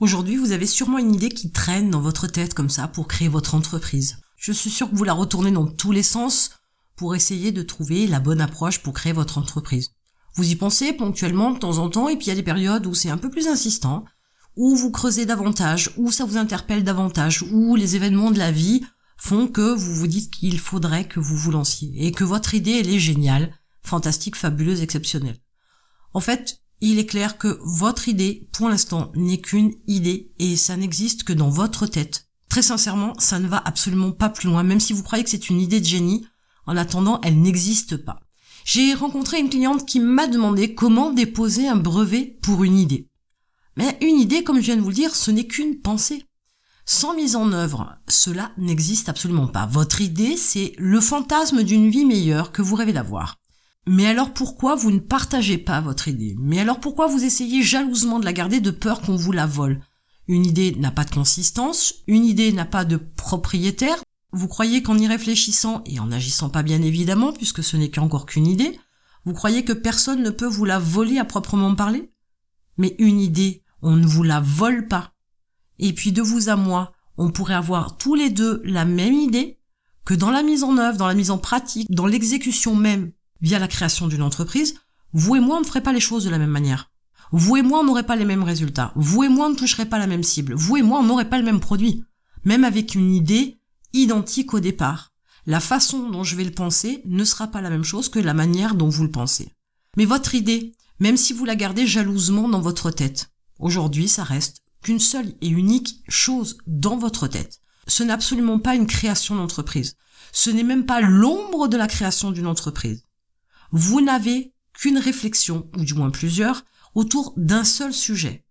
Aujourd'hui, vous avez sûrement une idée qui traîne dans votre tête comme ça pour créer votre entreprise. Je suis sûr que vous la retournez dans tous les sens pour essayer de trouver la bonne approche pour créer votre entreprise. Vous y pensez ponctuellement de temps en temps et puis il y a des périodes où c'est un peu plus insistant, où vous creusez davantage, où ça vous interpelle davantage, où les événements de la vie font que vous vous dites qu'il faudrait que vous vous lanciez et que votre idée elle est géniale, fantastique, fabuleuse, exceptionnelle. En fait, il est clair que votre idée, pour l'instant, n'est qu'une idée et ça n'existe que dans votre tête. Très sincèrement, ça ne va absolument pas plus loin, même si vous croyez que c'est une idée de génie. En attendant, elle n'existe pas. J'ai rencontré une cliente qui m'a demandé comment déposer un brevet pour une idée. Mais une idée, comme je viens de vous le dire, ce n'est qu'une pensée. Sans mise en œuvre, cela n'existe absolument pas. Votre idée, c'est le fantasme d'une vie meilleure que vous rêvez d'avoir. Mais alors pourquoi vous ne partagez pas votre idée? Mais alors pourquoi vous essayez jalousement de la garder de peur qu'on vous la vole? Une idée n'a pas de consistance, une idée n'a pas de propriétaire. Vous croyez qu'en y réfléchissant, et en agissant pas bien évidemment, puisque ce n'est qu'encore qu'une idée, vous croyez que personne ne peut vous la voler à proprement parler? Mais une idée, on ne vous la vole pas. Et puis de vous à moi, on pourrait avoir tous les deux la même idée, que dans la mise en œuvre, dans la mise en pratique, dans l'exécution même, via la création d'une entreprise, vous et moi, on ne ferait pas les choses de la même manière. Vous et moi, on n'aurait pas les mêmes résultats. Vous et moi, on ne toucherait pas la même cible. Vous et moi, on n'aurait pas le même produit. Même avec une idée identique au départ. La façon dont je vais le penser ne sera pas la même chose que la manière dont vous le pensez. Mais votre idée, même si vous la gardez jalousement dans votre tête, aujourd'hui, ça reste qu'une seule et unique chose dans votre tête. Ce n'est absolument pas une création d'entreprise. Ce n'est même pas l'ombre de la création d'une entreprise vous n'avez qu'une réflexion, ou du moins plusieurs, autour d'un seul sujet.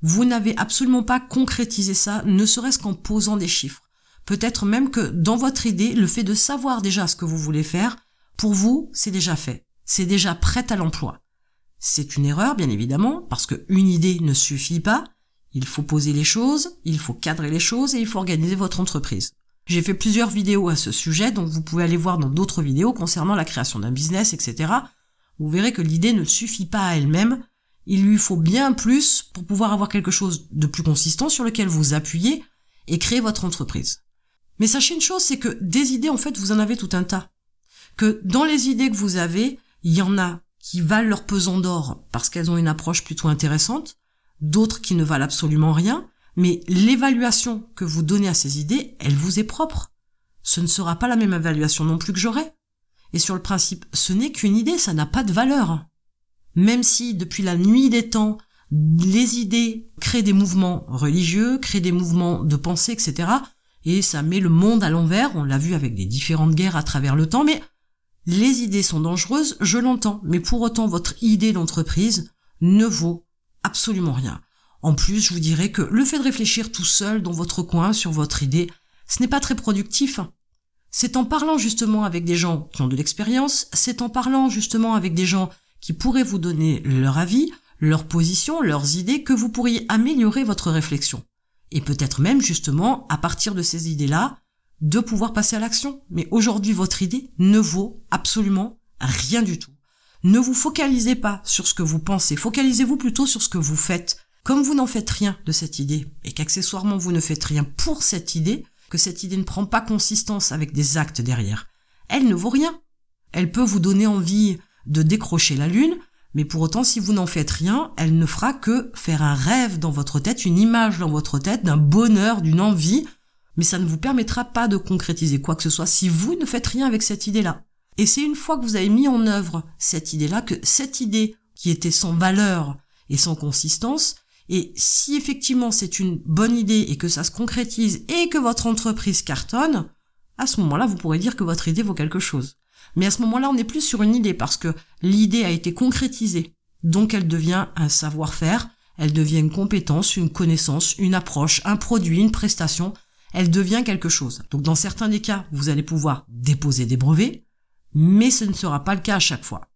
Vous n'avez absolument pas concrétisé ça, ne serait-ce qu'en posant des chiffres. Peut-être même que dans votre idée, le fait de savoir déjà ce que vous voulez faire, pour vous, c'est déjà fait. C'est déjà prêt à l'emploi. C'est une erreur, bien évidemment, parce qu'une idée ne suffit pas. Il faut poser les choses, il faut cadrer les choses et il faut organiser votre entreprise. J'ai fait plusieurs vidéos à ce sujet, donc vous pouvez aller voir dans d'autres vidéos concernant la création d'un business, etc. Vous verrez que l'idée ne suffit pas à elle-même. Il lui faut bien plus pour pouvoir avoir quelque chose de plus consistant sur lequel vous appuyez et créer votre entreprise. Mais sachez une chose, c'est que des idées, en fait, vous en avez tout un tas. Que dans les idées que vous avez, il y en a qui valent leur pesant d'or parce qu'elles ont une approche plutôt intéressante, d'autres qui ne valent absolument rien, mais l'évaluation que vous donnez à ces idées, elle vous est propre. Ce ne sera pas la même évaluation non plus que j'aurai. Et sur le principe, ce n'est qu'une idée, ça n'a pas de valeur. Même si, depuis la nuit des temps, les idées créent des mouvements religieux, créent des mouvements de pensée, etc. Et ça met le monde à l'envers, on l'a vu avec des différentes guerres à travers le temps, mais les idées sont dangereuses, je l'entends, mais pour autant votre idée d'entreprise ne vaut absolument rien. En plus, je vous dirais que le fait de réfléchir tout seul dans votre coin sur votre idée, ce n'est pas très productif. C'est en parlant justement avec des gens qui ont de l'expérience, c'est en parlant justement avec des gens qui pourraient vous donner leur avis, leur position, leurs idées, que vous pourriez améliorer votre réflexion. Et peut-être même justement, à partir de ces idées-là, de pouvoir passer à l'action. Mais aujourd'hui, votre idée ne vaut absolument rien du tout. Ne vous focalisez pas sur ce que vous pensez, focalisez-vous plutôt sur ce que vous faites. Comme vous n'en faites rien de cette idée, et qu'accessoirement vous ne faites rien pour cette idée, que cette idée ne prend pas consistance avec des actes derrière, elle ne vaut rien. Elle peut vous donner envie de décrocher la lune, mais pour autant, si vous n'en faites rien, elle ne fera que faire un rêve dans votre tête, une image dans votre tête, d'un bonheur, d'une envie, mais ça ne vous permettra pas de concrétiser quoi que ce soit si vous ne faites rien avec cette idée-là. Et c'est une fois que vous avez mis en œuvre cette idée-là que cette idée, qui était sans valeur et sans consistance, et si effectivement c'est une bonne idée et que ça se concrétise et que votre entreprise cartonne, à ce moment-là, vous pourrez dire que votre idée vaut quelque chose. Mais à ce moment-là, on n'est plus sur une idée parce que l'idée a été concrétisée. Donc elle devient un savoir-faire, elle devient une compétence, une connaissance, une approche, un produit, une prestation. Elle devient quelque chose. Donc dans certains des cas, vous allez pouvoir déposer des brevets, mais ce ne sera pas le cas à chaque fois.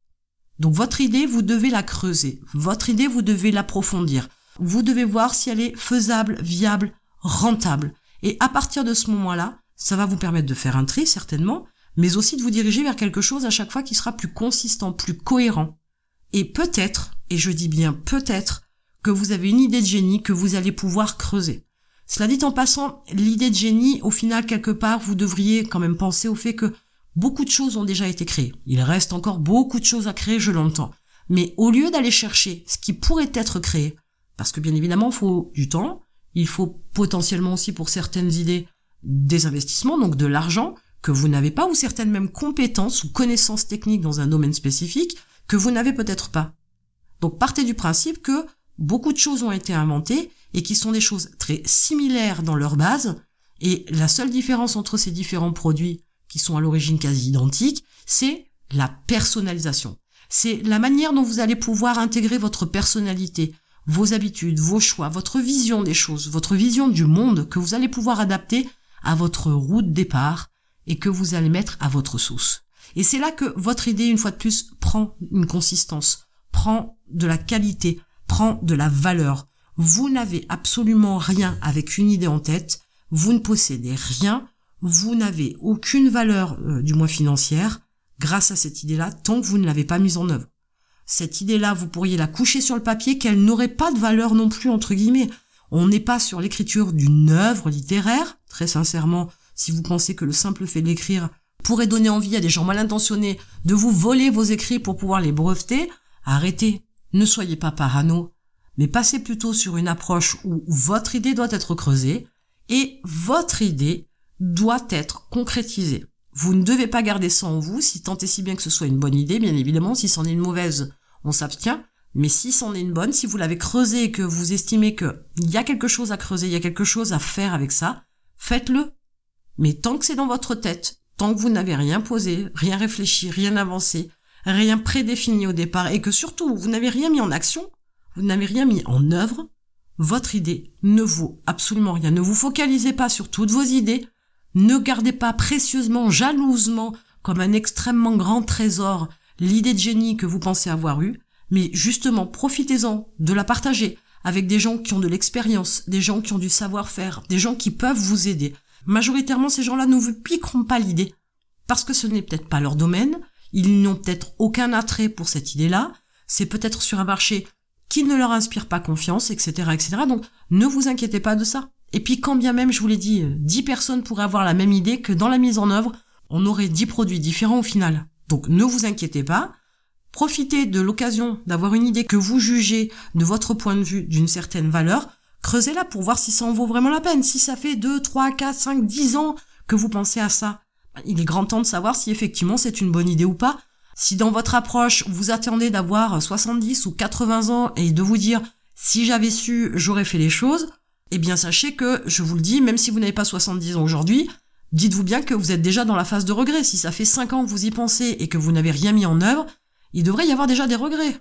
Donc votre idée, vous devez la creuser. Votre idée, vous devez l'approfondir. Vous devez voir si elle est faisable, viable, rentable. Et à partir de ce moment-là, ça va vous permettre de faire un tri, certainement, mais aussi de vous diriger vers quelque chose à chaque fois qui sera plus consistant, plus cohérent. Et peut-être, et je dis bien peut-être, que vous avez une idée de génie que vous allez pouvoir creuser. Cela dit en passant, l'idée de génie, au final, quelque part, vous devriez quand même penser au fait que beaucoup de choses ont déjà été créées. Il reste encore beaucoup de choses à créer, je l'entends. Mais au lieu d'aller chercher ce qui pourrait être créé, parce que bien évidemment, il faut du temps, il faut potentiellement aussi pour certaines idées des investissements, donc de l'argent que vous n'avez pas, ou certaines mêmes compétences ou connaissances techniques dans un domaine spécifique que vous n'avez peut-être pas. Donc partez du principe que beaucoup de choses ont été inventées et qui sont des choses très similaires dans leur base, et la seule différence entre ces différents produits, qui sont à l'origine quasi identiques, c'est la personnalisation. C'est la manière dont vous allez pouvoir intégrer votre personnalité, vos habitudes, vos choix, votre vision des choses, votre vision du monde que vous allez pouvoir adapter à votre route départ et que vous allez mettre à votre sauce. Et c'est là que votre idée, une fois de plus, prend une consistance, prend de la qualité, prend de la valeur. Vous n'avez absolument rien avec une idée en tête, vous ne possédez rien, vous n'avez aucune valeur, euh, du moins financière, grâce à cette idée-là, tant que vous ne l'avez pas mise en œuvre. Cette idée-là, vous pourriez la coucher sur le papier, qu'elle n'aurait pas de valeur non plus, entre guillemets. On n'est pas sur l'écriture d'une œuvre littéraire, très sincèrement, si vous pensez que le simple fait d'écrire pourrait donner envie à des gens mal intentionnés de vous voler vos écrits pour pouvoir les breveter, arrêtez. Ne soyez pas parano, mais passez plutôt sur une approche où votre idée doit être creusée et votre idée doit être concrétisée. Vous ne devez pas garder ça en vous, si tant et si bien que ce soit une bonne idée, bien évidemment, si c'en est une mauvaise, on s'abstient, mais si c'en est une bonne, si vous l'avez creusée et que vous estimez qu'il y a quelque chose à creuser, il y a quelque chose à faire avec ça, faites-le. Mais tant que c'est dans votre tête, tant que vous n'avez rien posé, rien réfléchi, rien avancé, rien prédéfini au départ, et que surtout vous n'avez rien mis en action, vous n'avez rien mis en œuvre, votre idée ne vaut absolument rien. Ne vous focalisez pas sur toutes vos idées, ne gardez pas précieusement, jalousement, comme un extrêmement grand trésor, l'idée de génie que vous pensez avoir eue, mais justement profitez-en de la partager avec des gens qui ont de l'expérience, des gens qui ont du savoir-faire, des gens qui peuvent vous aider. Majoritairement, ces gens-là ne vous piqueront pas l'idée, parce que ce n'est peut-être pas leur domaine, ils n'ont peut-être aucun attrait pour cette idée-là, c'est peut-être sur un marché qui ne leur inspire pas confiance, etc., etc. Donc, ne vous inquiétez pas de ça. Et puis, quand bien même, je vous l'ai dit, 10 personnes pourraient avoir la même idée que dans la mise en œuvre, on aurait 10 produits différents au final. Donc, ne vous inquiétez pas. Profitez de l'occasion d'avoir une idée que vous jugez de votre point de vue d'une certaine valeur. Creusez-la pour voir si ça en vaut vraiment la peine. Si ça fait 2, 3, 4, 5, 10 ans que vous pensez à ça, il est grand temps de savoir si effectivement c'est une bonne idée ou pas. Si dans votre approche, vous attendez d'avoir 70 ou 80 ans et de vous dire si j'avais su, j'aurais fait les choses, eh bien sachez que, je vous le dis, même si vous n'avez pas 70 ans aujourd'hui, dites-vous bien que vous êtes déjà dans la phase de regret. Si ça fait 5 ans que vous y pensez et que vous n'avez rien mis en œuvre, il devrait y avoir déjà des regrets.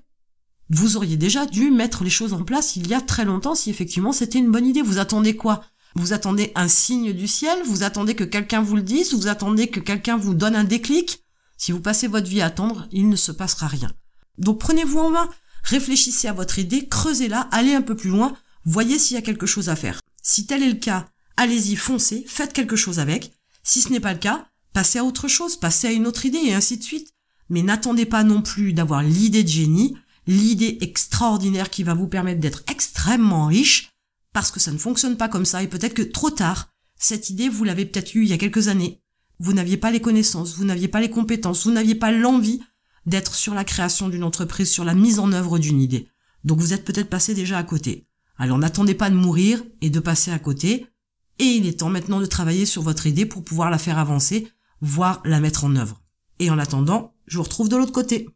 Vous auriez déjà dû mettre les choses en place il y a très longtemps si effectivement c'était une bonne idée. Vous attendez quoi? Vous attendez un signe du ciel? Vous attendez que quelqu'un vous le dise? Vous attendez que quelqu'un vous donne un déclic? Si vous passez votre vie à attendre, il ne se passera rien. Donc prenez-vous en main, réfléchissez à votre idée, creusez-la, allez un peu plus loin, voyez s'il y a quelque chose à faire. Si tel est le cas, allez-y, foncez, faites quelque chose avec. Si ce n'est pas le cas, passez à autre chose, passez à une autre idée et ainsi de suite. Mais n'attendez pas non plus d'avoir l'idée de génie, l'idée extraordinaire qui va vous permettre d'être extrêmement riche, parce que ça ne fonctionne pas comme ça et peut-être que trop tard, cette idée, vous l'avez peut-être eue il y a quelques années, vous n'aviez pas les connaissances, vous n'aviez pas les compétences, vous n'aviez pas l'envie d'être sur la création d'une entreprise, sur la mise en œuvre d'une idée. Donc vous êtes peut-être passé déjà à côté. Alors n'attendez pas de mourir et de passer à côté. Et il est temps maintenant de travailler sur votre idée pour pouvoir la faire avancer, voire la mettre en œuvre. Et en attendant, je vous retrouve de l'autre côté.